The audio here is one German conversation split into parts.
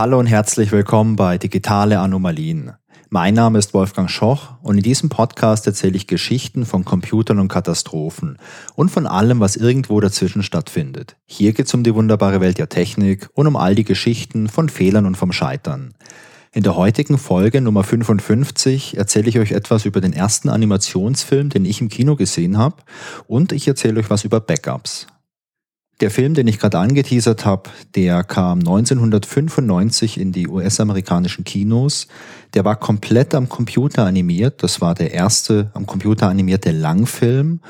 Hallo und herzlich willkommen bei Digitale Anomalien. Mein Name ist Wolfgang Schoch und in diesem Podcast erzähle ich Geschichten von Computern und Katastrophen und von allem, was irgendwo dazwischen stattfindet. Hier geht es um die wunderbare Welt der Technik und um all die Geschichten von Fehlern und vom Scheitern. In der heutigen Folge Nummer 55 erzähle ich euch etwas über den ersten Animationsfilm, den ich im Kino gesehen habe und ich erzähle euch was über Backups. Der Film, den ich gerade angeteasert habe, der kam 1995 in die US-amerikanischen Kinos. Der war komplett am Computer animiert. Das war der erste am Computer animierte Langfilm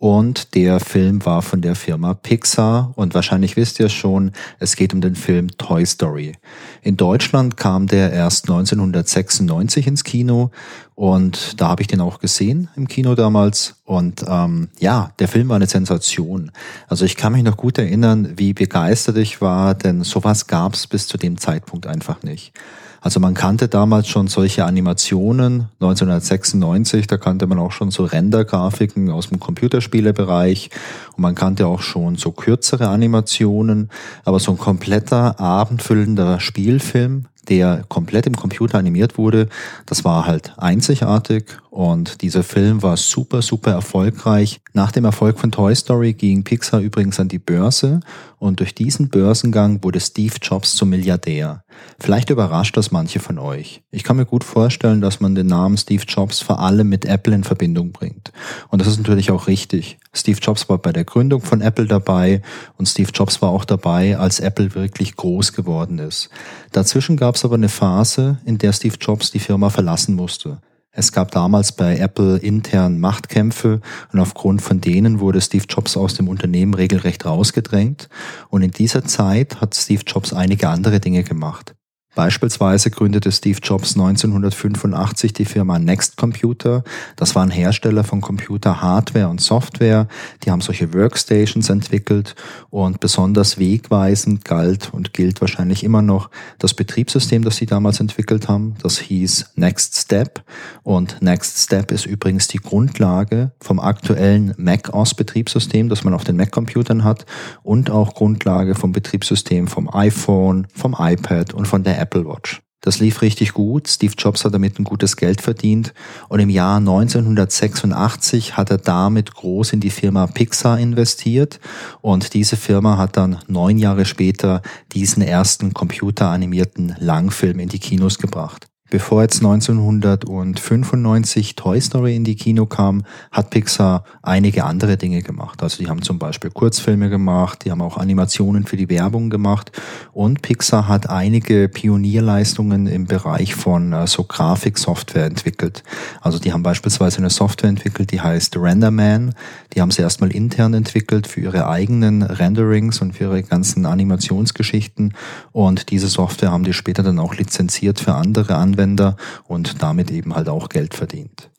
und der Film war von der Firma Pixar und wahrscheinlich wisst ihr schon, es geht um den Film Toy Story. In Deutschland kam der erst 1996 ins Kino und da habe ich den auch gesehen im Kino damals und ähm, ja, der Film war eine Sensation. Also ich kann mich noch gut erinnern, wie begeistert ich war, denn sowas gab es bis zu dem Zeitpunkt einfach nicht. Also man kannte damals schon solche Animationen. 1996, da kannte man auch schon so Rendergrafiken aus dem Computerspielebereich und man kannte auch schon so kürzere Animationen. Aber so ein kompletter abendfüllender Spielfilm, der komplett im Computer animiert wurde, das war halt einzigartig und dieser Film war super, super erfolgreich. Nach dem Erfolg von Toy Story ging Pixar übrigens an die Börse und durch diesen Börsengang wurde Steve Jobs zum Milliardär. Vielleicht überrascht das manche von euch. Ich kann mir gut vorstellen, dass man den Namen Steve Jobs vor allem mit Apple in Verbindung bringt. Und das ist natürlich auch richtig. Steve Jobs war bei der Gründung von Apple dabei und Steve Jobs war auch dabei, als Apple wirklich groß geworden ist. Dazwischen gab es aber eine Phase, in der Steve Jobs die Firma verlassen musste. Es gab damals bei Apple intern Machtkämpfe und aufgrund von denen wurde Steve Jobs aus dem Unternehmen regelrecht rausgedrängt. Und in dieser Zeit hat Steve Jobs einige andere Dinge gemacht. Beispielsweise gründete Steve Jobs 1985 die Firma Next Computer. Das war ein Hersteller von Computer-Hardware und Software. Die haben solche Workstations entwickelt und besonders wegweisend galt und gilt wahrscheinlich immer noch das Betriebssystem, das sie damals entwickelt haben. Das hieß Next Step und Next Step ist übrigens die Grundlage vom aktuellen Mac OS Betriebssystem, das man auf den Mac-Computern hat und auch Grundlage vom Betriebssystem vom iPhone, vom iPad und von der Apple Watch. Das lief richtig gut. Steve Jobs hat damit ein gutes Geld verdient. Und im Jahr 1986 hat er damit groß in die Firma Pixar investiert. Und diese Firma hat dann neun Jahre später diesen ersten computeranimierten Langfilm in die Kinos gebracht. Bevor jetzt 1995 Toy Story in die Kino kam, hat Pixar einige andere Dinge gemacht. Also die haben zum Beispiel Kurzfilme gemacht, die haben auch Animationen für die Werbung gemacht und Pixar hat einige Pionierleistungen im Bereich von äh, so Grafiksoftware entwickelt. Also die haben beispielsweise eine Software entwickelt, die heißt RenderMan. Die haben sie erstmal intern entwickelt für ihre eigenen Renderings und für ihre ganzen Animationsgeschichten und diese Software haben die später dann auch lizenziert für andere Anwender Anwender und damit eben halt auch Geld verdient.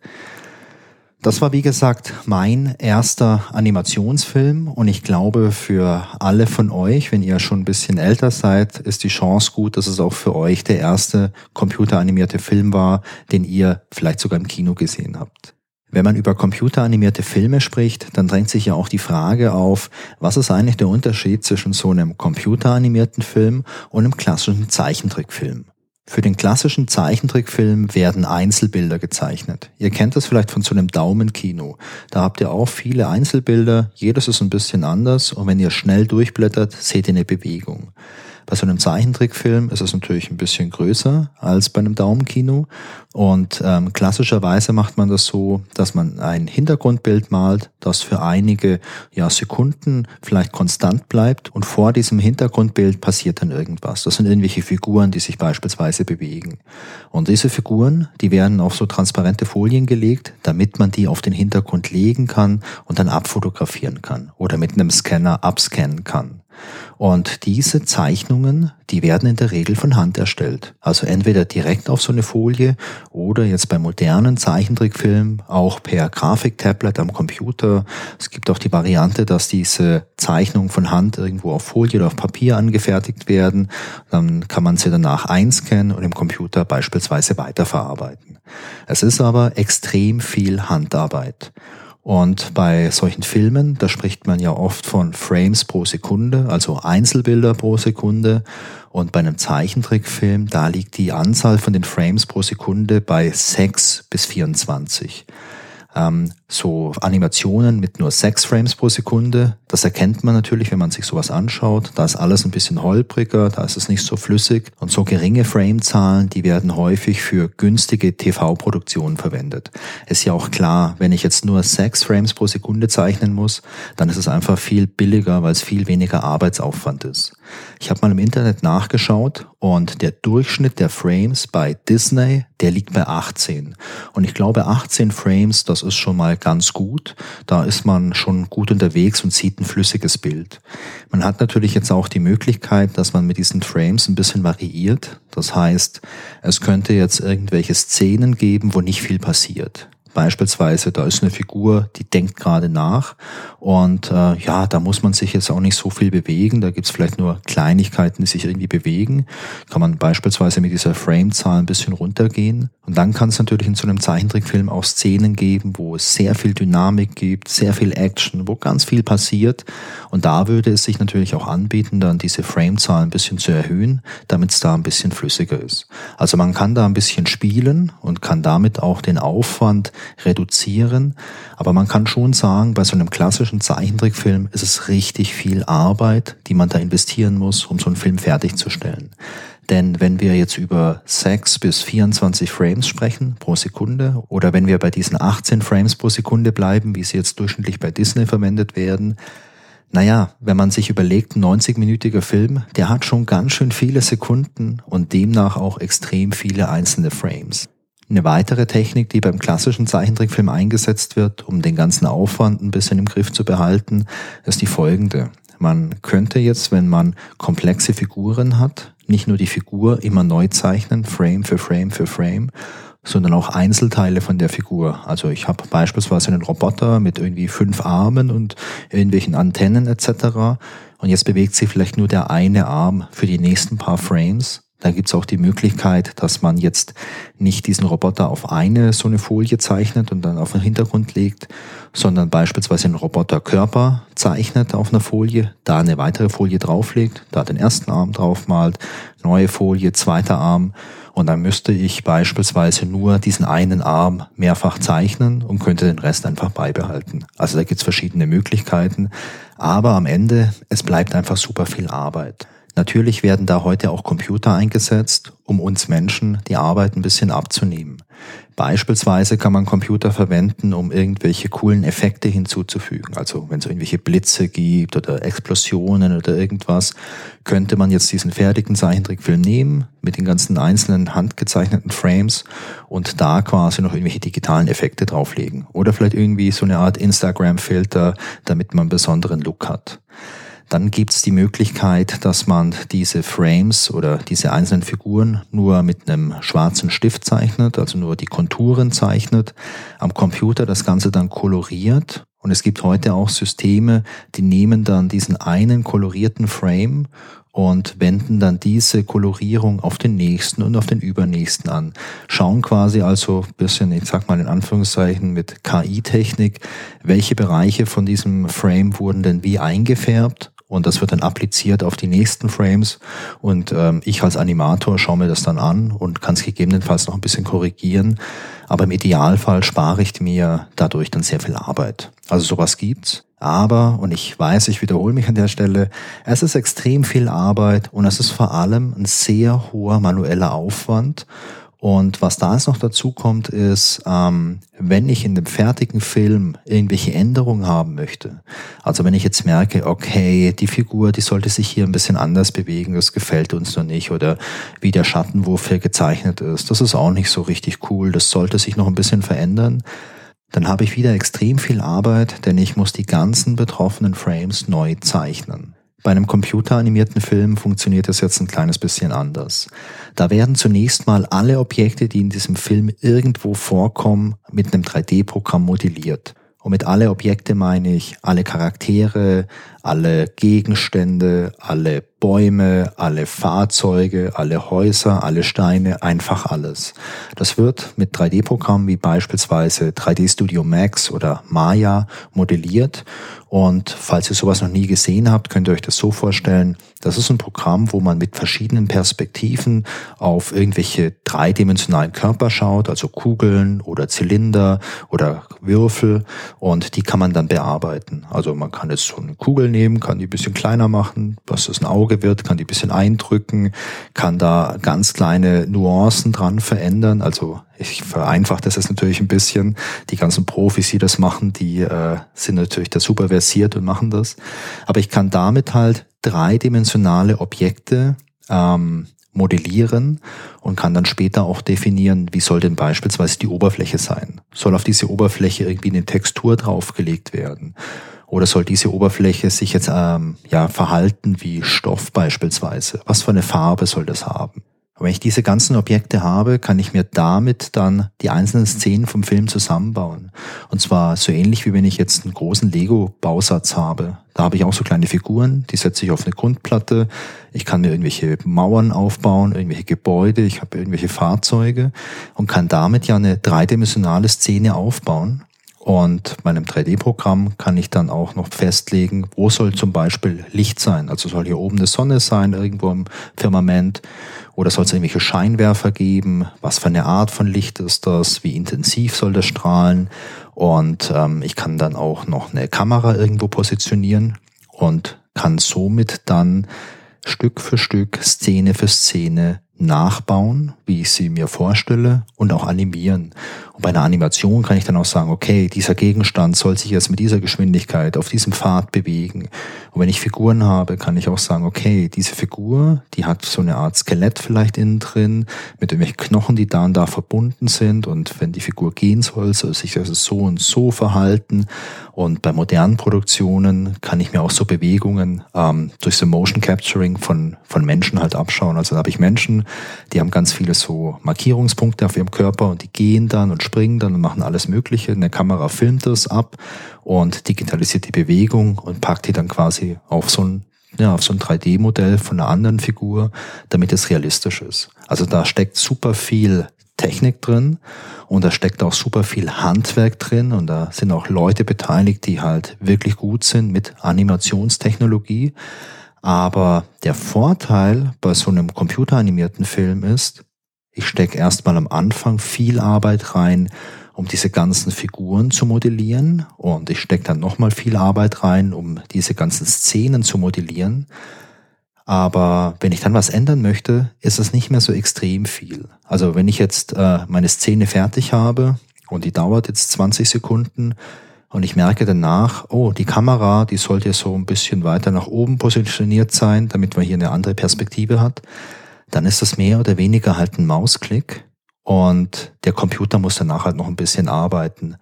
Das war wie gesagt mein erster Animationsfilm und ich glaube für alle von euch, wenn ihr schon ein bisschen älter seid, ist die Chance gut, dass es auch für euch der erste computeranimierte Film war, den ihr vielleicht sogar im Kino gesehen habt. Wenn man über computeranimierte Filme spricht, dann drängt sich ja auch die Frage auf, was ist eigentlich der Unterschied zwischen so einem computeranimierten Film und einem klassischen Zeichentrickfilm? Für den klassischen Zeichentrickfilm werden Einzelbilder gezeichnet. Ihr kennt das vielleicht von so einem Daumenkino. Da habt ihr auch viele Einzelbilder, jedes ist ein bisschen anders und wenn ihr schnell durchblättert, seht ihr eine Bewegung. Bei so einem Zeichentrickfilm ist es natürlich ein bisschen größer als bei einem Daumenkino. Und ähm, klassischerweise macht man das so, dass man ein Hintergrundbild malt, das für einige ja, Sekunden vielleicht konstant bleibt und vor diesem Hintergrundbild passiert dann irgendwas. Das sind irgendwelche Figuren, die sich beispielsweise bewegen. Und diese Figuren, die werden auf so transparente Folien gelegt, damit man die auf den Hintergrund legen kann und dann abfotografieren kann oder mit einem Scanner abscannen kann. Und diese Zeichnungen, die werden in der Regel von Hand erstellt. Also entweder direkt auf so eine Folie oder jetzt bei modernen Zeichentrickfilmen auch per Grafiktablet am Computer. Es gibt auch die Variante, dass diese Zeichnungen von Hand irgendwo auf Folie oder auf Papier angefertigt werden. Dann kann man sie danach einscannen und im Computer beispielsweise weiterverarbeiten. Es ist aber extrem viel Handarbeit. Und bei solchen Filmen, da spricht man ja oft von Frames pro Sekunde, also Einzelbilder pro Sekunde. Und bei einem Zeichentrickfilm, da liegt die Anzahl von den Frames pro Sekunde bei 6 bis 24 ähm, so Animationen mit nur sechs Frames pro Sekunde. Das erkennt man natürlich, wenn man sich sowas anschaut. Da ist alles ein bisschen holpriger, da ist es nicht so flüssig. Und so geringe Framezahlen, die werden häufig für günstige TV-Produktionen verwendet. Ist ja auch klar, wenn ich jetzt nur sechs Frames pro Sekunde zeichnen muss, dann ist es einfach viel billiger, weil es viel weniger Arbeitsaufwand ist. Ich habe mal im Internet nachgeschaut und der Durchschnitt der Frames bei Disney, der liegt bei 18. Und ich glaube, 18 Frames, das ist schon mal ganz gut. Da ist man schon gut unterwegs und sieht ein flüssiges Bild. Man hat natürlich jetzt auch die Möglichkeit, dass man mit diesen Frames ein bisschen variiert. Das heißt, es könnte jetzt irgendwelche Szenen geben, wo nicht viel passiert. Beispielsweise, da ist eine Figur, die denkt gerade nach und äh, ja, da muss man sich jetzt auch nicht so viel bewegen. Da gibt's vielleicht nur Kleinigkeiten, die sich irgendwie bewegen. Kann man beispielsweise mit dieser Framezahl ein bisschen runtergehen. Und dann kann es natürlich in so einem Zeichentrickfilm auch Szenen geben, wo es sehr viel Dynamik gibt, sehr viel Action, wo ganz viel passiert. Und da würde es sich natürlich auch anbieten, dann diese Framezahl ein bisschen zu erhöhen, damit es da ein bisschen flüssiger ist. Also man kann da ein bisschen spielen und kann damit auch den Aufwand reduzieren. Aber man kann schon sagen, bei so einem klassischen Zeichentrickfilm ist es richtig viel Arbeit, die man da investieren muss, um so einen Film fertigzustellen. Denn wenn wir jetzt über 6 bis 24 Frames sprechen pro Sekunde oder wenn wir bei diesen 18 Frames pro Sekunde bleiben, wie sie jetzt durchschnittlich bei Disney verwendet werden, naja, wenn man sich überlegt, ein 90-minütiger Film, der hat schon ganz schön viele Sekunden und demnach auch extrem viele einzelne Frames. Eine weitere Technik, die beim klassischen Zeichentrickfilm eingesetzt wird, um den ganzen Aufwand ein bisschen im Griff zu behalten, ist die folgende. Man könnte jetzt, wenn man komplexe Figuren hat, nicht nur die Figur immer neu zeichnen, Frame für Frame für Frame, sondern auch Einzelteile von der Figur. Also ich habe beispielsweise einen Roboter mit irgendwie fünf Armen und irgendwelchen Antennen etc. Und jetzt bewegt sich vielleicht nur der eine Arm für die nächsten paar Frames da gibt's auch die Möglichkeit, dass man jetzt nicht diesen Roboter auf eine so eine Folie zeichnet und dann auf den Hintergrund legt, sondern beispielsweise einen Roboterkörper zeichnet auf einer Folie, da eine weitere Folie drauflegt, da den ersten Arm draufmalt, neue Folie, zweiter Arm und dann müsste ich beispielsweise nur diesen einen Arm mehrfach zeichnen und könnte den Rest einfach beibehalten. Also da gibt's verschiedene Möglichkeiten, aber am Ende, es bleibt einfach super viel Arbeit. Natürlich werden da heute auch Computer eingesetzt, um uns Menschen die Arbeit ein bisschen abzunehmen. Beispielsweise kann man Computer verwenden, um irgendwelche coolen Effekte hinzuzufügen. Also wenn es irgendwelche Blitze gibt oder Explosionen oder irgendwas, könnte man jetzt diesen fertigen Zeichentrickfilm nehmen mit den ganzen einzelnen handgezeichneten Frames und da quasi noch irgendwelche digitalen Effekte drauflegen. Oder vielleicht irgendwie so eine Art Instagram-Filter, damit man einen besonderen Look hat. Dann gibt es die Möglichkeit, dass man diese Frames oder diese einzelnen Figuren nur mit einem schwarzen Stift zeichnet, also nur die Konturen zeichnet, am Computer das Ganze dann koloriert. Und es gibt heute auch Systeme, die nehmen dann diesen einen kolorierten Frame und wenden dann diese Kolorierung auf den nächsten und auf den übernächsten an. Schauen quasi also bisschen, ich sag mal in Anführungszeichen mit KI-Technik, welche Bereiche von diesem Frame wurden denn wie eingefärbt und das wird dann appliziert auf die nächsten Frames und ähm, ich als Animator schaue mir das dann an und kann es gegebenenfalls noch ein bisschen korrigieren, aber im Idealfall spare ich mir dadurch dann sehr viel Arbeit. Also sowas gibt's. Aber, und ich weiß, ich wiederhole mich an der Stelle, es ist extrem viel Arbeit und es ist vor allem ein sehr hoher manueller Aufwand und was da jetzt noch dazu kommt, ist, ähm, wenn ich in dem fertigen Film irgendwelche Änderungen haben möchte, also wenn ich jetzt merke, okay, die Figur, die sollte sich hier ein bisschen anders bewegen, das gefällt uns noch nicht, oder wie der Schattenwurf hier gezeichnet ist, das ist auch nicht so richtig cool, das sollte sich noch ein bisschen verändern, dann habe ich wieder extrem viel Arbeit, denn ich muss die ganzen betroffenen Frames neu zeichnen. Bei einem computeranimierten Film funktioniert das jetzt ein kleines bisschen anders. Da werden zunächst mal alle Objekte, die in diesem Film irgendwo vorkommen, mit einem 3D-Programm modelliert. Und mit alle Objekte meine ich alle Charaktere, alle Gegenstände, alle Bäume, alle Fahrzeuge, alle Häuser, alle Steine, einfach alles. Das wird mit 3D-Programmen wie beispielsweise 3D Studio Max oder Maya modelliert und falls ihr sowas noch nie gesehen habt, könnt ihr euch das so vorstellen. Das ist ein Programm, wo man mit verschiedenen Perspektiven auf irgendwelche dreidimensionalen Körper schaut, also Kugeln oder Zylinder oder Würfel und die kann man dann bearbeiten. Also man kann jetzt so eine Kugel nehmen, kann die ein bisschen kleiner machen, was das ein Auge wird, kann die ein bisschen eindrücken, kann da ganz kleine Nuancen dran verändern. Also ich vereinfache das jetzt natürlich ein bisschen. Die ganzen Profis, die das machen, die äh, sind natürlich da super versiert und machen das. Aber ich kann damit halt dreidimensionale Objekte ähm, modellieren und kann dann später auch definieren, wie soll denn beispielsweise die Oberfläche sein. Soll auf diese Oberfläche irgendwie eine Textur draufgelegt werden? Oder soll diese Oberfläche sich jetzt ähm, ja verhalten wie Stoff beispielsweise? Was für eine Farbe soll das haben? Und wenn ich diese ganzen Objekte habe, kann ich mir damit dann die einzelnen Szenen vom Film zusammenbauen. Und zwar so ähnlich wie wenn ich jetzt einen großen Lego-Bausatz habe. Da habe ich auch so kleine Figuren, die setze ich auf eine Grundplatte. Ich kann mir irgendwelche Mauern aufbauen, irgendwelche Gebäude, ich habe irgendwelche Fahrzeuge und kann damit ja eine dreidimensionale Szene aufbauen. Und bei einem 3D-Programm kann ich dann auch noch festlegen, wo soll zum Beispiel Licht sein. Also soll hier oben eine Sonne sein, irgendwo im Firmament. Oder soll es irgendwelche Scheinwerfer geben? Was für eine Art von Licht ist das? Wie intensiv soll das strahlen? Und ähm, ich kann dann auch noch eine Kamera irgendwo positionieren und kann somit dann Stück für Stück, Szene für Szene nachbauen, wie ich sie mir vorstelle und auch animieren. Bei einer Animation kann ich dann auch sagen, okay, dieser Gegenstand soll sich jetzt mit dieser Geschwindigkeit auf diesem Pfad bewegen. Und wenn ich Figuren habe, kann ich auch sagen, okay, diese Figur, die hat so eine Art Skelett vielleicht innen drin, mit irgendwelchen Knochen, die da und da verbunden sind. Und wenn die Figur gehen soll, soll sich also so und so verhalten. Und bei modernen Produktionen kann ich mir auch so Bewegungen ähm, durch so Motion Capturing von, von Menschen halt abschauen. Also da habe ich Menschen, die haben ganz viele so Markierungspunkte auf ihrem Körper und die gehen dann und springen dann und machen alles Mögliche. Eine Kamera filmt das ab und digitalisiert die Bewegung und packt die dann quasi auf so ein ja, auf so ein 3D-Modell von einer anderen Figur, damit es realistisch ist. Also da steckt super viel Technik drin und da steckt auch super viel Handwerk drin und da sind auch Leute beteiligt, die halt wirklich gut sind mit Animationstechnologie. Aber der Vorteil bei so einem computeranimierten Film ist, ich stecke erstmal am Anfang viel Arbeit rein, um diese ganzen Figuren zu modellieren und ich stecke dann nochmal viel Arbeit rein, um diese ganzen Szenen zu modellieren. Aber wenn ich dann was ändern möchte, ist es nicht mehr so extrem viel. Also wenn ich jetzt äh, meine Szene fertig habe und die dauert jetzt 20 Sekunden und ich merke danach, oh, die Kamera, die sollte so ein bisschen weiter nach oben positioniert sein, damit man hier eine andere Perspektive hat, dann ist das mehr oder weniger halt ein Mausklick und der Computer muss danach halt noch ein bisschen arbeiten.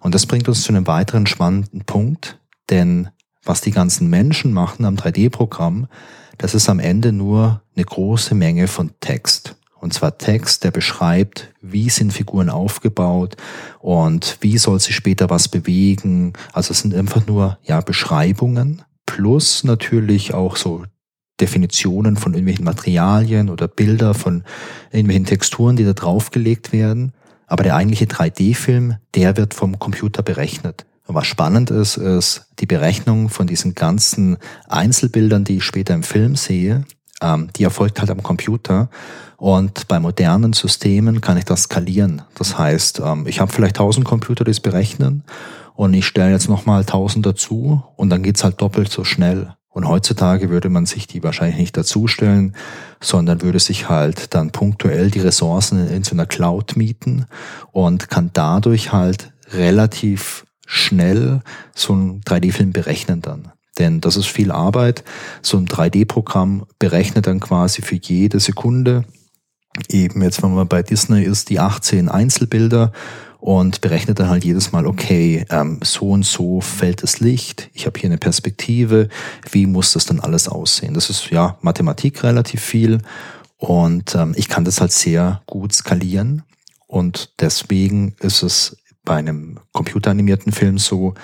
Und das bringt uns zu einem weiteren spannenden Punkt, denn was die ganzen Menschen machen am 3D-Programm, das ist am Ende nur eine große Menge von Text. Und zwar Text, der beschreibt, wie sind Figuren aufgebaut und wie soll sich später was bewegen. Also es sind einfach nur, ja, Beschreibungen plus natürlich auch so Definitionen von irgendwelchen Materialien oder Bilder von irgendwelchen Texturen, die da draufgelegt werden. Aber der eigentliche 3D-Film, der wird vom Computer berechnet. Und was spannend ist, ist die Berechnung von diesen ganzen Einzelbildern, die ich später im Film sehe, ähm, die erfolgt halt am Computer. Und bei modernen Systemen kann ich das skalieren. Das heißt, ähm, ich habe vielleicht 1000 Computer, die es berechnen und ich stelle jetzt nochmal 1000 dazu und dann geht's halt doppelt so schnell. Und heutzutage würde man sich die wahrscheinlich nicht dazustellen, sondern würde sich halt dann punktuell die Ressourcen in so einer Cloud mieten und kann dadurch halt relativ schnell so einen 3D-Film berechnen dann. Denn das ist viel Arbeit. So ein 3D-Programm berechnet dann quasi für jede Sekunde eben jetzt, wenn man bei Disney ist, die 18 Einzelbilder und berechnet dann halt jedes Mal, okay, ähm, so und so fällt das Licht, ich habe hier eine Perspektive, wie muss das dann alles aussehen? Das ist ja Mathematik relativ viel und ähm, ich kann das halt sehr gut skalieren und deswegen ist es bei einem computeranimierten Film so,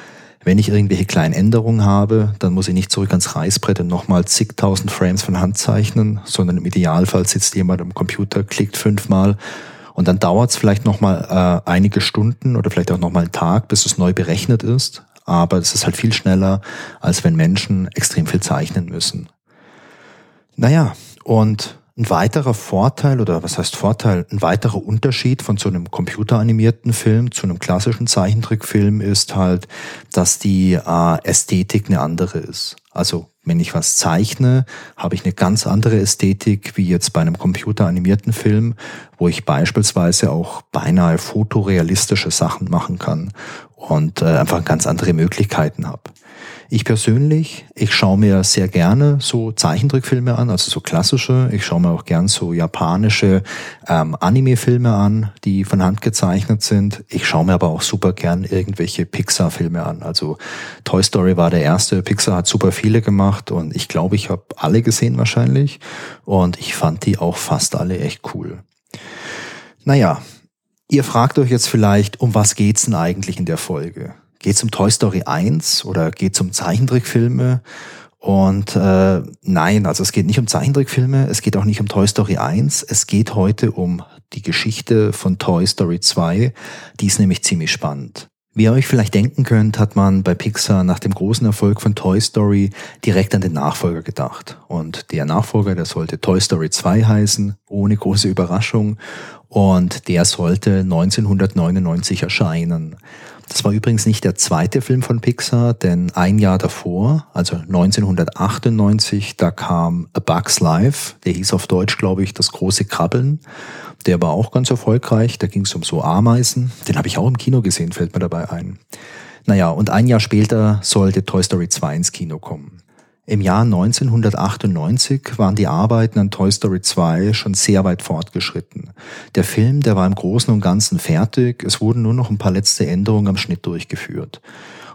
Wenn ich irgendwelche kleinen Änderungen habe, dann muss ich nicht zurück ans Reißbrett und nochmal zigtausend Frames von Hand zeichnen, sondern im Idealfall sitzt jemand am Computer, klickt fünfmal und dann dauert es vielleicht nochmal äh, einige Stunden oder vielleicht auch nochmal einen Tag, bis es neu berechnet ist. Aber es ist halt viel schneller, als wenn Menschen extrem viel zeichnen müssen. Naja, und ein weiterer Vorteil oder was heißt Vorteil, ein weiterer Unterschied von so einem computeranimierten Film zu einem klassischen Zeichentrickfilm ist halt, dass die äh, Ästhetik eine andere ist. Also wenn ich was zeichne, habe ich eine ganz andere Ästhetik wie jetzt bei einem computeranimierten Film, wo ich beispielsweise auch beinahe fotorealistische Sachen machen kann und äh, einfach ganz andere Möglichkeiten habe. Ich persönlich, ich schaue mir sehr gerne so Zeichentrickfilme an, also so klassische. Ich schaue mir auch gern so japanische ähm, Anime-Filme an, die von Hand gezeichnet sind. Ich schaue mir aber auch super gern irgendwelche Pixar-Filme an. Also Toy Story war der erste. Pixar hat super viele gemacht und ich glaube, ich habe alle gesehen wahrscheinlich. Und ich fand die auch fast alle echt cool. Naja, ihr fragt euch jetzt vielleicht, um was geht's denn eigentlich in der Folge? Geht es um Toy Story 1 oder geht es um Zeichentrickfilme? Und äh, nein, also es geht nicht um Zeichentrickfilme, es geht auch nicht um Toy Story 1, es geht heute um die Geschichte von Toy Story 2, die ist nämlich ziemlich spannend. Wie ihr euch vielleicht denken könnt, hat man bei Pixar nach dem großen Erfolg von Toy Story direkt an den Nachfolger gedacht. Und der Nachfolger, der sollte Toy Story 2 heißen, ohne große Überraschung. Und der sollte 1999 erscheinen. Das war übrigens nicht der zweite Film von Pixar, denn ein Jahr davor, also 1998, da kam A Bug's Life, der hieß auf Deutsch, glaube ich, Das große Krabbeln. Der war auch ganz erfolgreich, da ging es um so Ameisen. Den habe ich auch im Kino gesehen, fällt mir dabei ein. Naja, und ein Jahr später sollte Toy Story 2 ins Kino kommen. Im Jahr 1998 waren die Arbeiten an Toy Story 2 schon sehr weit fortgeschritten. Der Film, der war im Großen und Ganzen fertig, es wurden nur noch ein paar letzte Änderungen am Schnitt durchgeführt.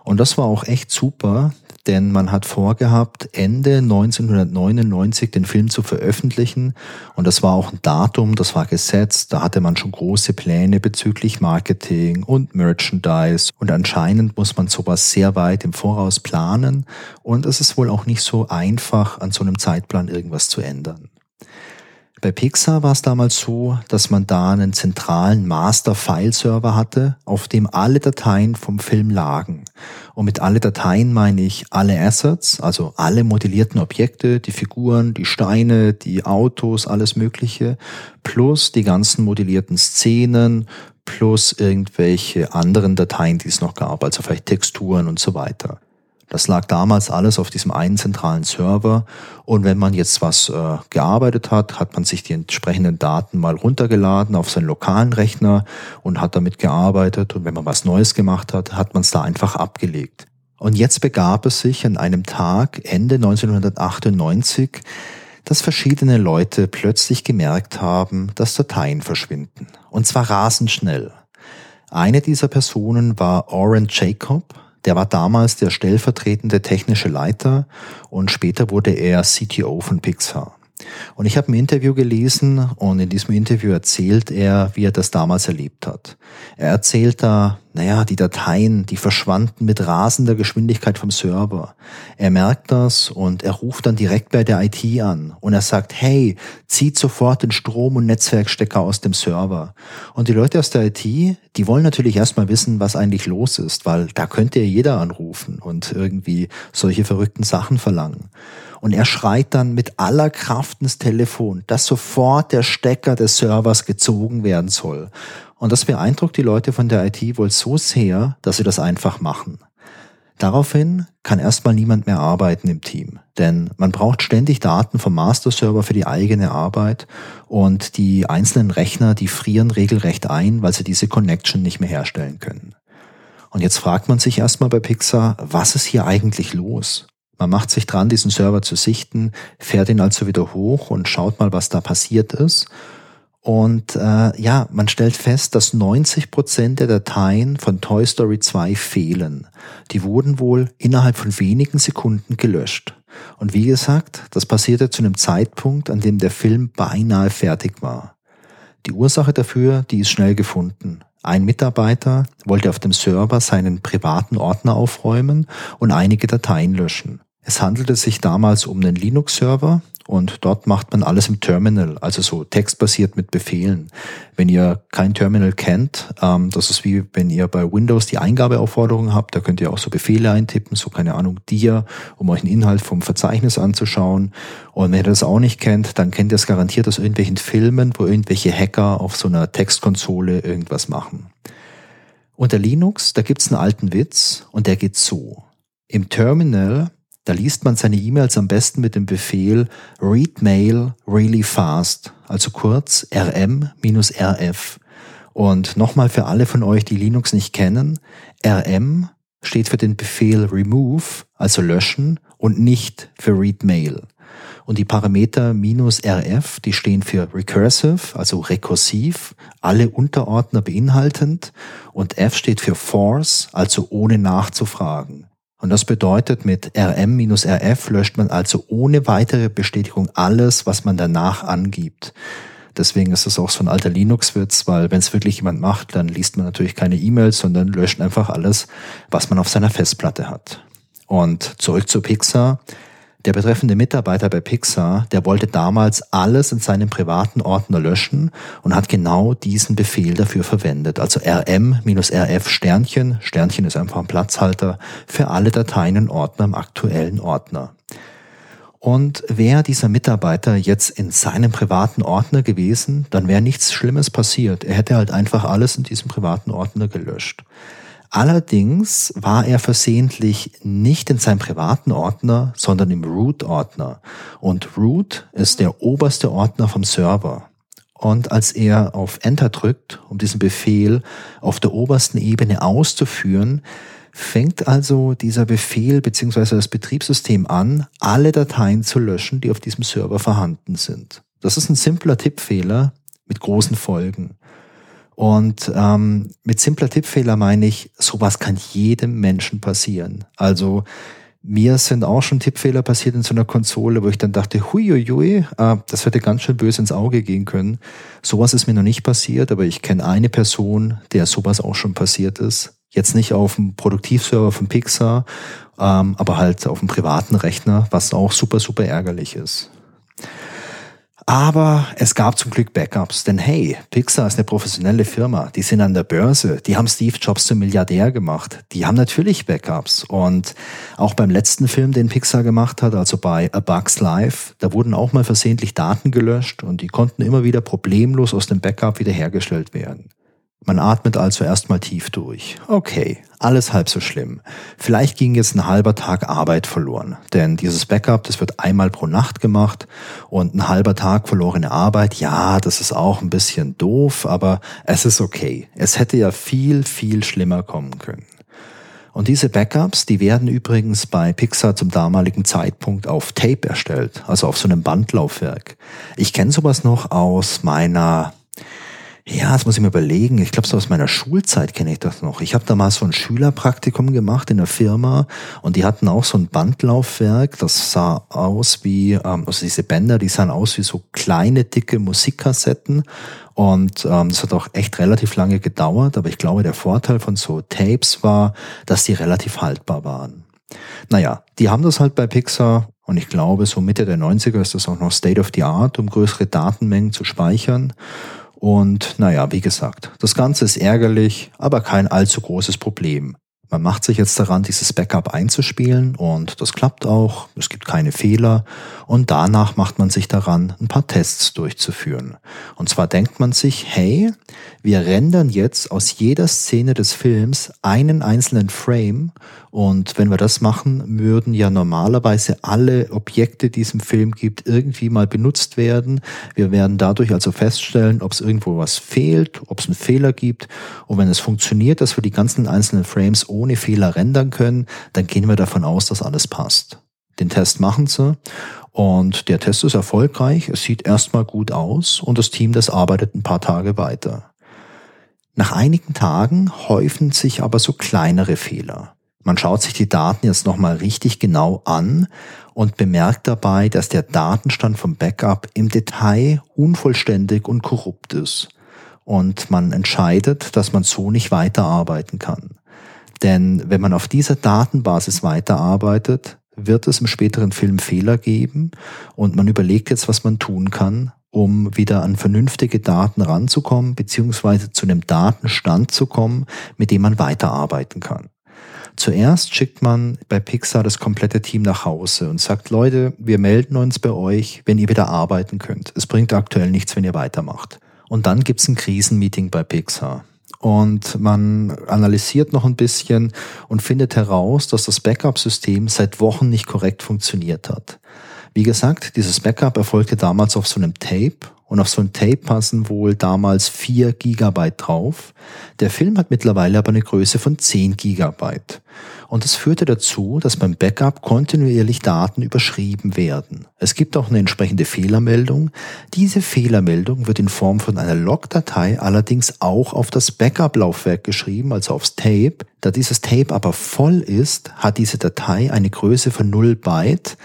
Und das war auch echt super, denn man hat vorgehabt, Ende 1999 den Film zu veröffentlichen. Und das war auch ein Datum, das war gesetzt, da hatte man schon große Pläne bezüglich Marketing und Merchandise. Und anscheinend muss man sowas sehr weit im Voraus planen. Und es ist wohl auch nicht so einfach, an so einem Zeitplan irgendwas zu ändern. Bei Pixar war es damals so, dass man da einen zentralen Master-File-Server hatte, auf dem alle Dateien vom Film lagen. Und mit alle Dateien meine ich alle Assets, also alle modellierten Objekte, die Figuren, die Steine, die Autos, alles Mögliche, plus die ganzen modellierten Szenen, plus irgendwelche anderen Dateien, die es noch gab, also vielleicht Texturen und so weiter. Das lag damals alles auf diesem einen zentralen Server. Und wenn man jetzt was äh, gearbeitet hat, hat man sich die entsprechenden Daten mal runtergeladen auf seinen lokalen Rechner und hat damit gearbeitet. Und wenn man was Neues gemacht hat, hat man es da einfach abgelegt. Und jetzt begab es sich an einem Tag Ende 1998, dass verschiedene Leute plötzlich gemerkt haben, dass Dateien verschwinden. Und zwar rasend schnell. Eine dieser Personen war Oren Jacob, der war damals der stellvertretende technische Leiter und später wurde er CTO von Pixar. Und ich habe ein Interview gelesen und in diesem Interview erzählt er, wie er das damals erlebt hat. Er erzählt da, naja, die Dateien, die verschwanden mit rasender Geschwindigkeit vom Server. Er merkt das und er ruft dann direkt bei der IT an und er sagt, hey, zieht sofort den Strom- und Netzwerkstecker aus dem Server. Und die Leute aus der IT, die wollen natürlich erstmal wissen, was eigentlich los ist, weil da könnte ja jeder anrufen und irgendwie solche verrückten Sachen verlangen. Und er schreit dann mit aller Kraft ins Telefon, dass sofort der Stecker des Servers gezogen werden soll. Und das beeindruckt die Leute von der IT wohl so sehr, dass sie das einfach machen. Daraufhin kann erstmal niemand mehr arbeiten im Team, denn man braucht ständig Daten vom Master-Server für die eigene Arbeit und die einzelnen Rechner, die frieren regelrecht ein, weil sie diese Connection nicht mehr herstellen können. Und jetzt fragt man sich erstmal bei Pixar, was ist hier eigentlich los? Man macht sich dran, diesen Server zu sichten, fährt ihn also wieder hoch und schaut mal, was da passiert ist. Und äh, ja, man stellt fest, dass 90 Prozent der Dateien von Toy Story 2 fehlen. Die wurden wohl innerhalb von wenigen Sekunden gelöscht. Und wie gesagt, das passierte zu einem Zeitpunkt, an dem der Film beinahe fertig war. Die Ursache dafür, die ist schnell gefunden. Ein Mitarbeiter wollte auf dem Server seinen privaten Ordner aufräumen und einige Dateien löschen. Es handelte sich damals um einen Linux-Server und dort macht man alles im Terminal, also so textbasiert mit Befehlen. Wenn ihr kein Terminal kennt, ähm, das ist wie wenn ihr bei Windows die Eingabeaufforderung habt, da könnt ihr auch so Befehle eintippen, so keine Ahnung, dir, um euch den Inhalt vom Verzeichnis anzuschauen. Und wenn ihr das auch nicht kennt, dann kennt ihr es garantiert aus irgendwelchen Filmen, wo irgendwelche Hacker auf so einer Textkonsole irgendwas machen. Unter Linux, da gibt's einen alten Witz und der geht so. Im Terminal da liest man seine E-Mails am besten mit dem Befehl read mail really fast, also kurz rm-rf. Und nochmal für alle von euch, die Linux nicht kennen, rm steht für den Befehl remove, also löschen, und nicht für read mail. Und die Parameter minus rf, die stehen für recursive, also rekursiv, alle Unterordner beinhaltend. Und f steht für force, also ohne nachzufragen. Und das bedeutet, mit rm-rf löscht man also ohne weitere Bestätigung alles, was man danach angibt. Deswegen ist es auch so ein alter Linux-Witz, weil wenn es wirklich jemand macht, dann liest man natürlich keine E-Mails, sondern löscht einfach alles, was man auf seiner Festplatte hat. Und zurück zu Pixar. Der betreffende Mitarbeiter bei Pixar, der wollte damals alles in seinem privaten Ordner löschen und hat genau diesen Befehl dafür verwendet. Also rm-rf Sternchen, Sternchen ist einfach ein Platzhalter für alle Dateien und Ordner im aktuellen Ordner. Und wäre dieser Mitarbeiter jetzt in seinem privaten Ordner gewesen, dann wäre nichts Schlimmes passiert. Er hätte halt einfach alles in diesem privaten Ordner gelöscht. Allerdings war er versehentlich nicht in seinem privaten Ordner, sondern im Root-Ordner. Und Root ist der oberste Ordner vom Server. Und als er auf Enter drückt, um diesen Befehl auf der obersten Ebene auszuführen, fängt also dieser Befehl bzw. das Betriebssystem an, alle Dateien zu löschen, die auf diesem Server vorhanden sind. Das ist ein simpler Tippfehler mit großen Folgen. Und ähm, mit simpler Tippfehler meine ich, sowas kann jedem Menschen passieren. Also mir sind auch schon Tippfehler passiert in so einer Konsole, wo ich dann dachte, huiuiui, äh, das hätte ganz schön böse ins Auge gehen können. Sowas ist mir noch nicht passiert, aber ich kenne eine Person, der sowas auch schon passiert ist. Jetzt nicht auf dem Produktivserver von Pixar, ähm, aber halt auf dem privaten Rechner, was auch super, super ärgerlich ist. Aber es gab zum Glück Backups, denn hey, Pixar ist eine professionelle Firma, die sind an der Börse, die haben Steve Jobs zum Milliardär gemacht, die haben natürlich Backups. Und auch beim letzten Film, den Pixar gemacht hat, also bei A Bug's Life, da wurden auch mal versehentlich Daten gelöscht und die konnten immer wieder problemlos aus dem Backup wiederhergestellt werden. Man atmet also erstmal tief durch. Okay, alles halb so schlimm. Vielleicht ging jetzt ein halber Tag Arbeit verloren, denn dieses Backup, das wird einmal pro Nacht gemacht und ein halber Tag verlorene Arbeit, ja, das ist auch ein bisschen doof, aber es ist okay. Es hätte ja viel, viel schlimmer kommen können. Und diese Backups, die werden übrigens bei Pixar zum damaligen Zeitpunkt auf Tape erstellt, also auf so einem Bandlaufwerk. Ich kenne sowas noch aus meiner ja, das muss ich mir überlegen. Ich glaube, so aus meiner Schulzeit kenne ich das noch. Ich habe da mal so ein Schülerpraktikum gemacht in der Firma und die hatten auch so ein Bandlaufwerk. Das sah aus wie, ähm, also diese Bänder, die sahen aus wie so kleine, dicke Musikkassetten. Und ähm, das hat auch echt relativ lange gedauert. Aber ich glaube, der Vorteil von so Tapes war, dass die relativ haltbar waren. Naja, die haben das halt bei Pixar und ich glaube, so Mitte der 90er ist das auch noch State of the Art, um größere Datenmengen zu speichern. Und naja, wie gesagt, das Ganze ist ärgerlich, aber kein allzu großes Problem. Man macht sich jetzt daran, dieses Backup einzuspielen und das klappt auch, es gibt keine Fehler und danach macht man sich daran, ein paar Tests durchzuführen. Und zwar denkt man sich, hey, wir rendern jetzt aus jeder Szene des Films einen einzelnen Frame und wenn wir das machen, würden ja normalerweise alle Objekte, die es im Film gibt, irgendwie mal benutzt werden. Wir werden dadurch also feststellen, ob es irgendwo was fehlt, ob es einen Fehler gibt. Und wenn es funktioniert, dass wir die ganzen einzelnen Frames ohne Fehler rendern können, dann gehen wir davon aus, dass alles passt. Den Test machen sie und der Test ist erfolgreich. Es sieht erstmal gut aus und das Team, das arbeitet ein paar Tage weiter. Nach einigen Tagen häufen sich aber so kleinere Fehler. Man schaut sich die Daten jetzt nochmal richtig genau an und bemerkt dabei, dass der Datenstand vom Backup im Detail unvollständig und korrupt ist. Und man entscheidet, dass man so nicht weiterarbeiten kann. Denn wenn man auf dieser Datenbasis weiterarbeitet, wird es im späteren Film Fehler geben und man überlegt jetzt, was man tun kann, um wieder an vernünftige Daten ranzukommen, beziehungsweise zu einem Datenstand zu kommen, mit dem man weiterarbeiten kann. Zuerst schickt man bei Pixar das komplette Team nach Hause und sagt, Leute, wir melden uns bei euch, wenn ihr wieder arbeiten könnt. Es bringt aktuell nichts, wenn ihr weitermacht. Und dann gibt's ein Krisenmeeting bei Pixar. Und man analysiert noch ein bisschen und findet heraus, dass das Backup-System seit Wochen nicht korrekt funktioniert hat. Wie gesagt, dieses Backup erfolgte damals auf so einem Tape und auf so ein Tape passen wohl damals 4 Gigabyte drauf. Der Film hat mittlerweile aber eine Größe von 10 Gigabyte. Und das führte dazu, dass beim Backup kontinuierlich Daten überschrieben werden. Es gibt auch eine entsprechende Fehlermeldung. Diese Fehlermeldung wird in Form von einer Logdatei allerdings auch auf das Backup-Laufwerk geschrieben, also aufs Tape. Da dieses Tape aber voll ist, hat diese Datei eine Größe von 0 Byte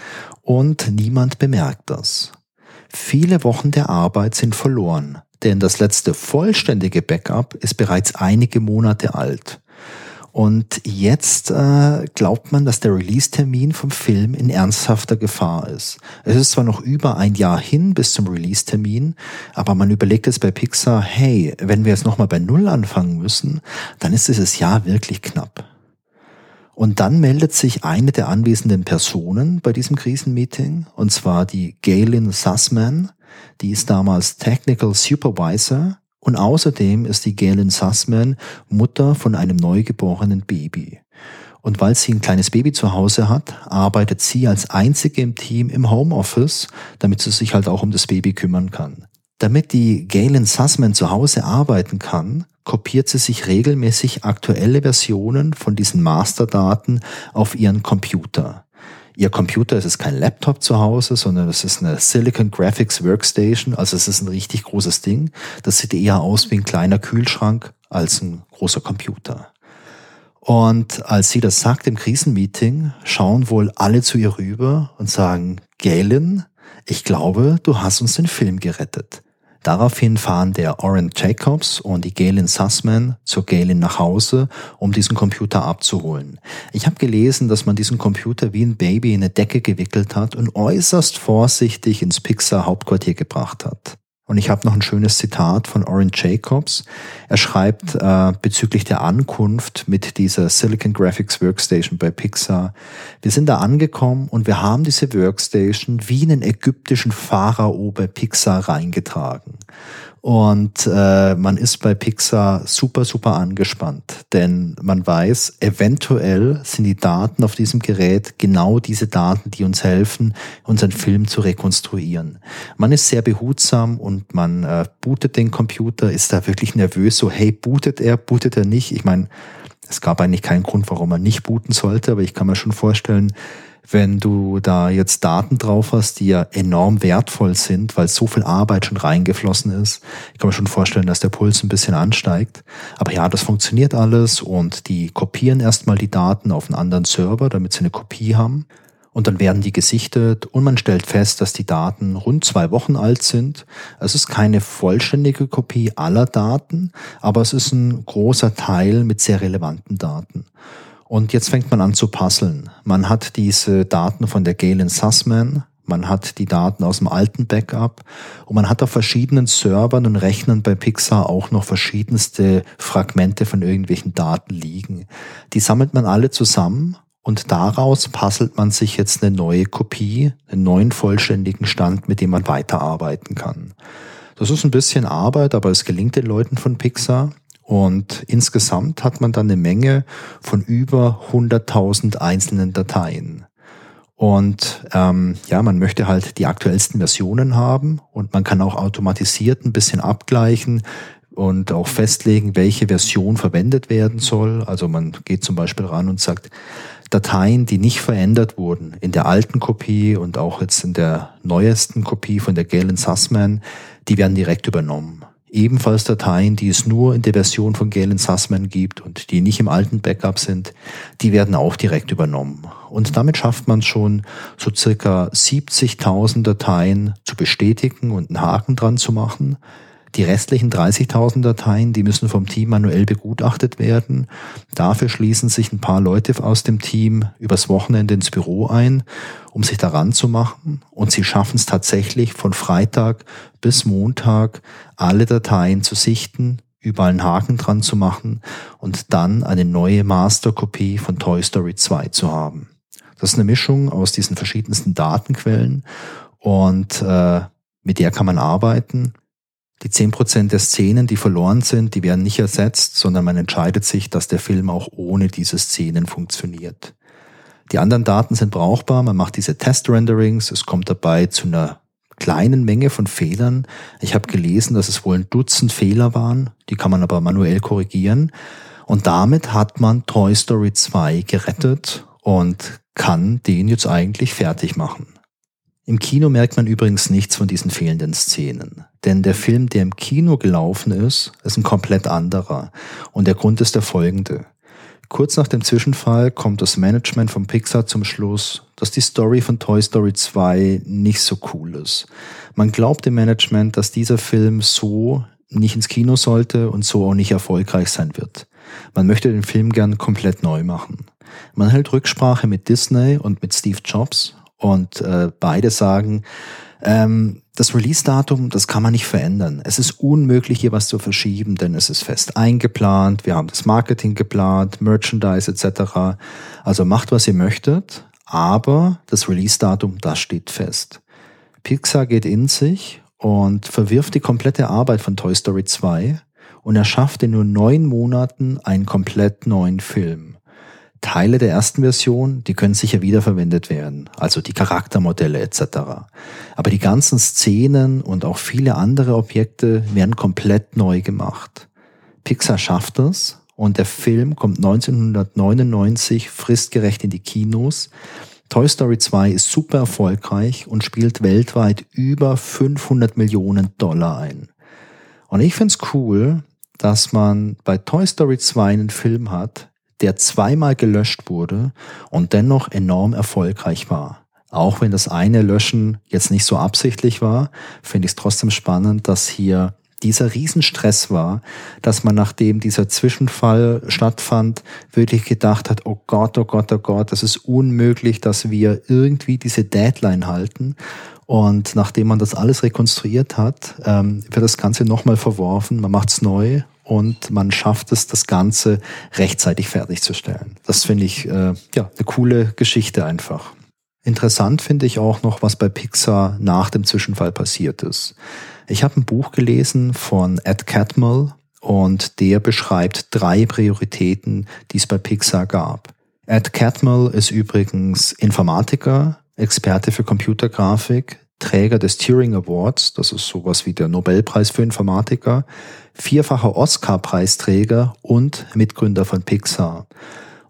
und niemand bemerkt das. Viele Wochen der Arbeit sind verloren, denn das letzte vollständige Backup ist bereits einige Monate alt. Und jetzt äh, glaubt man, dass der Release-Termin vom Film in ernsthafter Gefahr ist. Es ist zwar noch über ein Jahr hin bis zum Release-Termin, aber man überlegt jetzt bei Pixar, hey, wenn wir jetzt nochmal bei Null anfangen müssen, dann ist dieses Jahr wirklich knapp. Und dann meldet sich eine der anwesenden Personen bei diesem Krisenmeeting, und zwar die Galen Sussman. Die ist damals Technical Supervisor und außerdem ist die Galen Sussman Mutter von einem neugeborenen Baby. Und weil sie ein kleines Baby zu Hause hat, arbeitet sie als einzige im Team im Homeoffice, damit sie sich halt auch um das Baby kümmern kann. Damit die Galen Sussman zu Hause arbeiten kann, kopiert sie sich regelmäßig aktuelle Versionen von diesen Masterdaten auf ihren Computer. Ihr Computer ist kein Laptop zu Hause, sondern es ist eine Silicon Graphics Workstation, also es ist ein richtig großes Ding. Das sieht eher aus wie ein kleiner Kühlschrank als ein großer Computer. Und als sie das sagt im Krisenmeeting, schauen wohl alle zu ihr rüber und sagen, Galen, ich glaube, du hast uns den Film gerettet. Daraufhin fahren der Oren Jacobs und die Galen Sussman zur Galen nach Hause, um diesen Computer abzuholen. Ich habe gelesen, dass man diesen Computer wie ein Baby in eine Decke gewickelt hat und äußerst vorsichtig ins Pixar Hauptquartier gebracht hat. Und ich habe noch ein schönes Zitat von Oren Jacobs. Er schreibt äh, bezüglich der Ankunft mit dieser Silicon Graphics Workstation bei Pixar. Wir sind da angekommen und wir haben diese Workstation wie einen ägyptischen Pharao bei Pixar reingetragen. Und äh, man ist bei Pixar super, super angespannt, denn man weiß, eventuell sind die Daten auf diesem Gerät genau diese Daten, die uns helfen, unseren Film zu rekonstruieren. Man ist sehr behutsam und man äh, bootet den Computer, ist da wirklich nervös, so hey, bootet er, bootet er nicht? Ich meine, es gab eigentlich keinen Grund, warum man nicht booten sollte, aber ich kann mir schon vorstellen, wenn du da jetzt Daten drauf hast, die ja enorm wertvoll sind, weil so viel Arbeit schon reingeflossen ist. Ich kann mir schon vorstellen, dass der Puls ein bisschen ansteigt. Aber ja, das funktioniert alles und die kopieren erstmal die Daten auf einen anderen Server, damit sie eine Kopie haben. Und dann werden die gesichtet und man stellt fest, dass die Daten rund zwei Wochen alt sind. Es ist keine vollständige Kopie aller Daten, aber es ist ein großer Teil mit sehr relevanten Daten. Und jetzt fängt man an zu puzzeln. Man hat diese Daten von der Galen Sussman, man hat die Daten aus dem alten Backup und man hat auf verschiedenen Servern und Rechnern bei Pixar auch noch verschiedenste Fragmente von irgendwelchen Daten liegen. Die sammelt man alle zusammen und daraus puzzelt man sich jetzt eine neue Kopie, einen neuen vollständigen Stand, mit dem man weiterarbeiten kann. Das ist ein bisschen Arbeit, aber es gelingt den Leuten von Pixar. Und insgesamt hat man dann eine Menge von über 100.000 einzelnen Dateien. Und ähm, ja, man möchte halt die aktuellsten Versionen haben und man kann auch automatisiert ein bisschen abgleichen und auch festlegen, welche Version verwendet werden soll. Also man geht zum Beispiel ran und sagt, Dateien, die nicht verändert wurden in der alten Kopie und auch jetzt in der neuesten Kopie von der Galen Sussman, die werden direkt übernommen. Ebenfalls Dateien, die es nur in der Version von Galen Sussman gibt und die nicht im alten Backup sind, die werden auch direkt übernommen. Und damit schafft man schon so circa 70.000 Dateien zu bestätigen und einen Haken dran zu machen. Die restlichen 30.000 Dateien, die müssen vom Team manuell begutachtet werden. Dafür schließen sich ein paar Leute aus dem Team übers Wochenende ins Büro ein, um sich daran zu machen. Und sie schaffen es tatsächlich von Freitag bis Montag, alle Dateien zu sichten, überall einen Haken dran zu machen und dann eine neue Masterkopie von Toy Story 2 zu haben. Das ist eine Mischung aus diesen verschiedensten Datenquellen und äh, mit der kann man arbeiten. Die zehn Prozent der Szenen, die verloren sind, die werden nicht ersetzt, sondern man entscheidet sich, dass der Film auch ohne diese Szenen funktioniert. Die anderen Daten sind brauchbar, man macht diese Test-Renderings, es kommt dabei zu einer kleinen Menge von Fehlern. Ich habe gelesen, dass es wohl ein Dutzend Fehler waren, die kann man aber manuell korrigieren. Und damit hat man Toy Story 2 gerettet und kann den jetzt eigentlich fertig machen. Im Kino merkt man übrigens nichts von diesen fehlenden Szenen. Denn der Film, der im Kino gelaufen ist, ist ein komplett anderer. Und der Grund ist der folgende. Kurz nach dem Zwischenfall kommt das Management von Pixar zum Schluss, dass die Story von Toy Story 2 nicht so cool ist. Man glaubt im Management, dass dieser Film so nicht ins Kino sollte und so auch nicht erfolgreich sein wird. Man möchte den Film gern komplett neu machen. Man hält Rücksprache mit Disney und mit Steve Jobs und äh, beide sagen, ähm, das Release-Datum, das kann man nicht verändern. Es ist unmöglich, hier was zu verschieben, denn es ist fest eingeplant. Wir haben das Marketing geplant, Merchandise etc. Also macht, was ihr möchtet, aber das Release-Datum, das steht fest. Pixar geht in sich und verwirft die komplette Arbeit von Toy Story 2 und erschafft in nur neun Monaten einen komplett neuen Film. Teile der ersten Version, die können sicher wiederverwendet werden, also die Charaktermodelle etc. Aber die ganzen Szenen und auch viele andere Objekte werden komplett neu gemacht. Pixar schafft das und der Film kommt 1999 fristgerecht in die Kinos. Toy Story 2 ist super erfolgreich und spielt weltweit über 500 Millionen Dollar ein. Und ich find's cool, dass man bei Toy Story 2 einen Film hat, der zweimal gelöscht wurde und dennoch enorm erfolgreich war. Auch wenn das eine Löschen jetzt nicht so absichtlich war, finde ich es trotzdem spannend, dass hier dieser Riesenstress war, dass man nachdem dieser Zwischenfall stattfand, wirklich gedacht hat, oh Gott, oh Gott, oh Gott, das ist unmöglich, dass wir irgendwie diese Deadline halten. Und nachdem man das alles rekonstruiert hat, ähm, wird das Ganze nochmal verworfen, man macht es neu und man schafft es, das Ganze rechtzeitig fertigzustellen. Das finde ich äh, ja eine coole Geschichte einfach. Interessant finde ich auch noch, was bei Pixar nach dem Zwischenfall passiert ist. Ich habe ein Buch gelesen von Ed Catmull und der beschreibt drei Prioritäten, die es bei Pixar gab. Ed Catmull ist übrigens Informatiker, Experte für Computergrafik, Träger des Turing Awards, das ist sowas wie der Nobelpreis für Informatiker, vierfacher Oscar-Preisträger und Mitgründer von Pixar.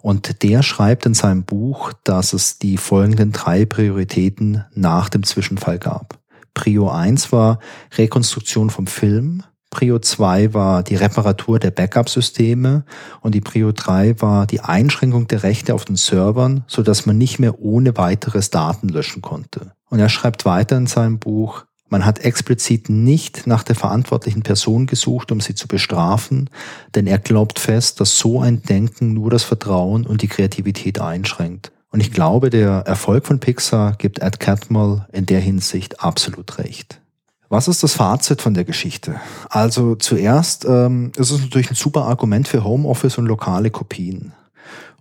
Und der schreibt in seinem Buch, dass es die folgenden drei Prioritäten nach dem Zwischenfall gab. Prio 1 war Rekonstruktion vom Film, Prio 2 war die Reparatur der Backup-Systeme und die Prio 3 war die Einschränkung der Rechte auf den Servern, so dass man nicht mehr ohne weiteres Daten löschen konnte. Und er schreibt weiter in seinem Buch, man hat explizit nicht nach der verantwortlichen Person gesucht, um sie zu bestrafen, denn er glaubt fest, dass so ein Denken nur das Vertrauen und die Kreativität einschränkt. Und ich glaube, der Erfolg von Pixar gibt Ed Catmull in der Hinsicht absolut recht. Was ist das Fazit von der Geschichte? Also zuerst ähm, ist es natürlich ein super Argument für Homeoffice und lokale Kopien.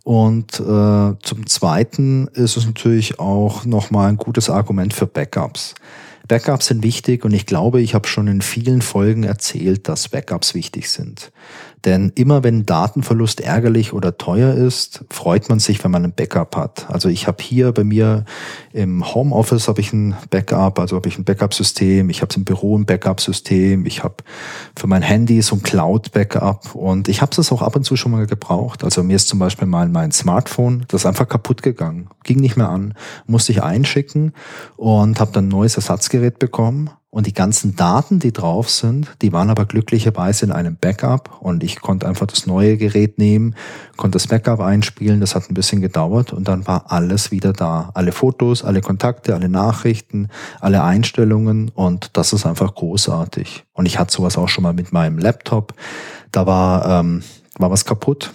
Und äh, zum Zweiten ist es natürlich auch nochmal ein gutes Argument für Backups. Backups sind wichtig und ich glaube, ich habe schon in vielen Folgen erzählt, dass Backups wichtig sind. Denn immer wenn Datenverlust ärgerlich oder teuer ist, freut man sich, wenn man ein Backup hat. Also ich habe hier bei mir im Homeoffice habe ich ein Backup, also habe ich ein Backup-System, ich habe im Büro ein Backup-System, ich habe für mein Handy so ein Cloud-Backup und ich habe es auch ab und zu schon mal gebraucht. Also mir ist zum Beispiel mal mein Smartphone, das ist einfach kaputt gegangen, ging nicht mehr an, musste ich einschicken und habe dann ein neues Ersatzgerät bekommen und die ganzen Daten, die drauf sind, die waren aber glücklicherweise in einem Backup und ich konnte einfach das neue Gerät nehmen, konnte das Backup einspielen, das hat ein bisschen gedauert und dann war alles wieder da. Alle Fotos, alle Kontakte, alle Nachrichten, alle Einstellungen und das ist einfach großartig. Und ich hatte sowas auch schon mal mit meinem Laptop. Da war, ähm, war was kaputt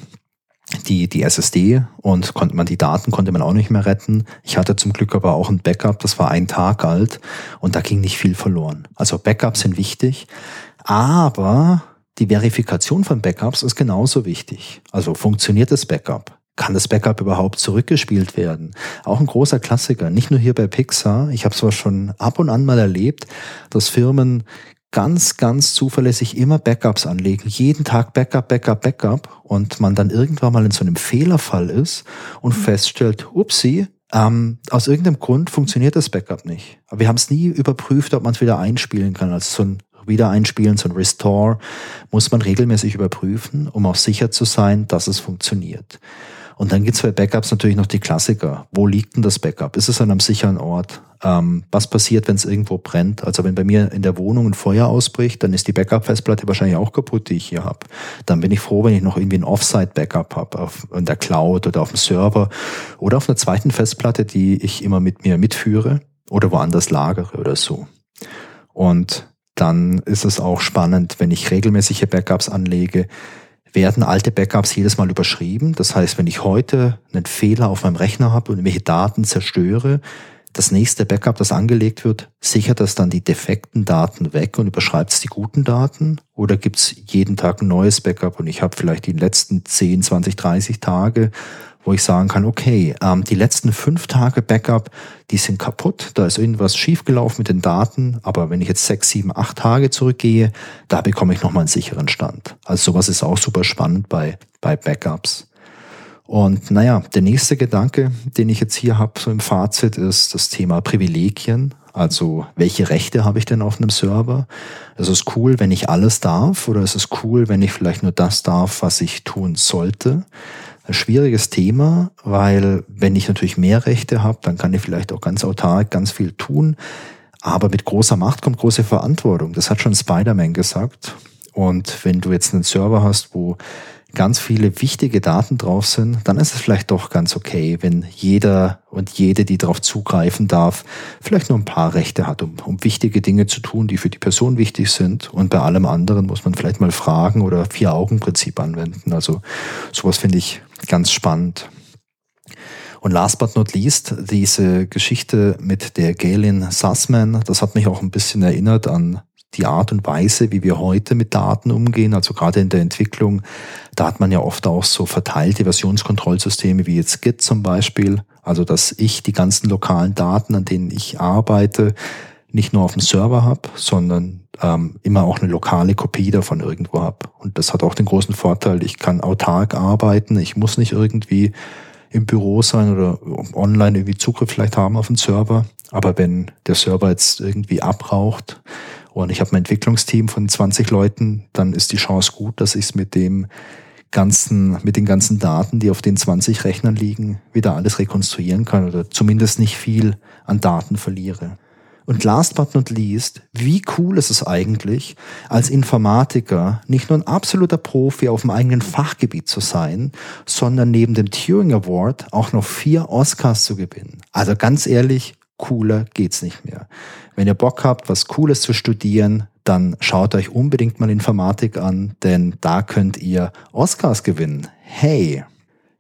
die, die SSD und konnte man die Daten konnte man auch nicht mehr retten. Ich hatte zum Glück aber auch ein Backup, das war ein Tag alt und da ging nicht viel verloren. Also Backups sind wichtig, aber die Verifikation von Backups ist genauso wichtig. Also funktioniert das Backup? Kann das Backup überhaupt zurückgespielt werden? Auch ein großer Klassiker, nicht nur hier bei Pixar. Ich habe es zwar schon ab und an mal erlebt, dass Firmen ganz, ganz zuverlässig immer Backups anlegen. Jeden Tag Backup, Backup, Backup. Und man dann irgendwann mal in so einem Fehlerfall ist und mhm. feststellt, upsie, ähm, aus irgendeinem Grund funktioniert das Backup nicht. Aber wir haben es nie überprüft, ob man es wieder einspielen kann. Also so ein Wiedereinspielen, so ein Restore muss man regelmäßig überprüfen, um auch sicher zu sein, dass es funktioniert. Und dann gibt es bei Backups natürlich noch die Klassiker. Wo liegt denn das Backup? Ist es an einem sicheren Ort? Ähm, was passiert, wenn es irgendwo brennt? Also wenn bei mir in der Wohnung ein Feuer ausbricht, dann ist die Backup-Festplatte wahrscheinlich auch kaputt, die ich hier habe. Dann bin ich froh, wenn ich noch irgendwie ein Offsite-Backup habe, in der Cloud oder auf dem Server oder auf einer zweiten Festplatte, die ich immer mit mir mitführe oder woanders lagere oder so. Und dann ist es auch spannend, wenn ich regelmäßige Backups anlege, werden alte Backups jedes Mal überschrieben. Das heißt, wenn ich heute einen Fehler auf meinem Rechner habe und irgendwelche Daten zerstöre, das nächste Backup, das angelegt wird, sichert das dann die defekten Daten weg und überschreibt es die guten Daten? Oder gibt es jeden Tag ein neues Backup und ich habe vielleicht die letzten 10, 20, 30 Tage wo ich sagen kann, okay, ähm, die letzten fünf Tage Backup, die sind kaputt, da ist irgendwas schiefgelaufen mit den Daten, aber wenn ich jetzt sechs, sieben, acht Tage zurückgehe, da bekomme ich nochmal einen sicheren Stand. Also sowas ist auch super spannend bei, bei Backups. Und naja, der nächste Gedanke, den ich jetzt hier habe, so im Fazit, ist das Thema Privilegien. Also welche Rechte habe ich denn auf einem Server? Ist es cool, wenn ich alles darf oder ist es cool, wenn ich vielleicht nur das darf, was ich tun sollte? Ein schwieriges Thema, weil wenn ich natürlich mehr Rechte habe, dann kann ich vielleicht auch ganz autark ganz viel tun. Aber mit großer Macht kommt große Verantwortung. Das hat schon Spider-Man gesagt. Und wenn du jetzt einen Server hast, wo ganz viele wichtige Daten drauf sind, dann ist es vielleicht doch ganz okay, wenn jeder und jede, die darauf zugreifen darf, vielleicht nur ein paar Rechte hat, um, um wichtige Dinge zu tun, die für die Person wichtig sind. Und bei allem anderen muss man vielleicht mal fragen oder Vier-Augen-Prinzip anwenden. Also sowas finde ich ganz spannend. Und last but not least, diese Geschichte mit der Galen Sussman, das hat mich auch ein bisschen erinnert an die Art und Weise, wie wir heute mit Daten umgehen, also gerade in der Entwicklung, da hat man ja oft auch so verteilte Versionskontrollsysteme wie jetzt Git zum Beispiel, also dass ich die ganzen lokalen Daten, an denen ich arbeite, nicht nur auf dem Server habe, sondern ähm, immer auch eine lokale Kopie davon irgendwo habe. Und das hat auch den großen Vorteil, ich kann autark arbeiten, ich muss nicht irgendwie im Büro sein oder online irgendwie Zugriff vielleicht haben auf den Server. Aber wenn der Server jetzt irgendwie abraucht und ich habe ein Entwicklungsteam von 20 Leuten, dann ist die Chance gut, dass ich es mit dem ganzen, mit den ganzen Daten, die auf den 20 Rechnern liegen, wieder alles rekonstruieren kann oder zumindest nicht viel an Daten verliere. Und last but not least, wie cool ist es eigentlich, als Informatiker nicht nur ein absoluter Profi auf dem eigenen Fachgebiet zu sein, sondern neben dem Turing Award auch noch vier Oscars zu gewinnen. Also ganz ehrlich, cooler geht's nicht mehr. Wenn ihr Bock habt, was Cooles zu studieren, dann schaut euch unbedingt mal Informatik an, denn da könnt ihr Oscars gewinnen. Hey!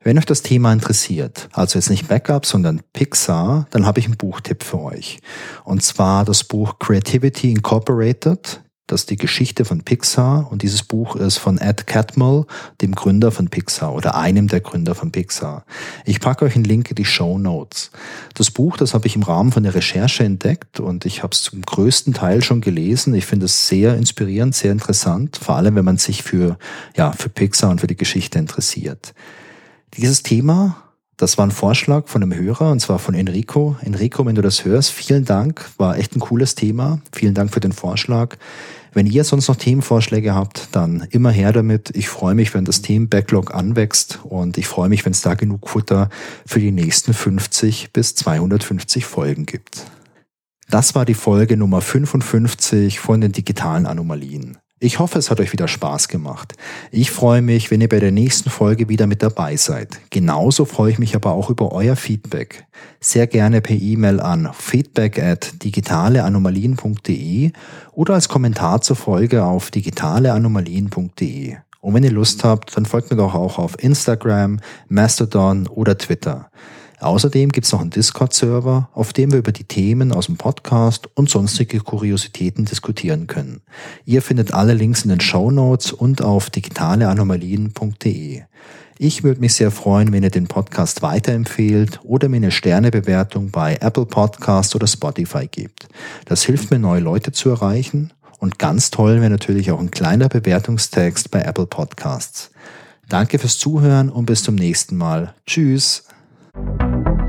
Wenn euch das Thema interessiert, also jetzt nicht Backup, sondern Pixar, dann habe ich einen Buchtipp für euch. Und zwar das Buch Creativity Incorporated. Das ist die Geschichte von Pixar und dieses Buch ist von Ed Catmull, dem Gründer von Pixar oder einem der Gründer von Pixar. Ich packe euch einen Link in die Show Notes. Das Buch, das habe ich im Rahmen von der Recherche entdeckt und ich habe es zum größten Teil schon gelesen. Ich finde es sehr inspirierend, sehr interessant, vor allem wenn man sich für, ja, für Pixar und für die Geschichte interessiert. Dieses Thema das war ein Vorschlag von einem Hörer und zwar von Enrico. Enrico, wenn du das hörst, vielen Dank. War echt ein cooles Thema. Vielen Dank für den Vorschlag. Wenn ihr sonst noch Themenvorschläge habt, dann immer her damit. Ich freue mich, wenn das Themen-Backlog anwächst und ich freue mich, wenn es da genug Futter für die nächsten 50 bis 250 Folgen gibt. Das war die Folge Nummer 55 von den digitalen Anomalien. Ich hoffe, es hat euch wieder Spaß gemacht. Ich freue mich, wenn ihr bei der nächsten Folge wieder mit dabei seid. Genauso freue ich mich aber auch über euer Feedback. Sehr gerne per E-Mail an feedback at digitaleanomalien.de oder als Kommentar zur Folge auf digitaleanomalien.de. Und wenn ihr Lust habt, dann folgt mir doch auch auf Instagram, Mastodon oder Twitter. Außerdem gibt es noch einen Discord-Server, auf dem wir über die Themen aus dem Podcast und sonstige Kuriositäten diskutieren können. Ihr findet alle Links in den Show Notes und auf digitaleanomalien.de. Ich würde mich sehr freuen, wenn ihr den Podcast weiterempfehlt oder mir eine Sternebewertung bei Apple Podcast oder Spotify gebt. Das hilft mir, neue Leute zu erreichen. Und ganz toll wäre natürlich auch ein kleiner Bewertungstext bei Apple Podcasts. Danke fürs Zuhören und bis zum nächsten Mal. Tschüss. Thank you.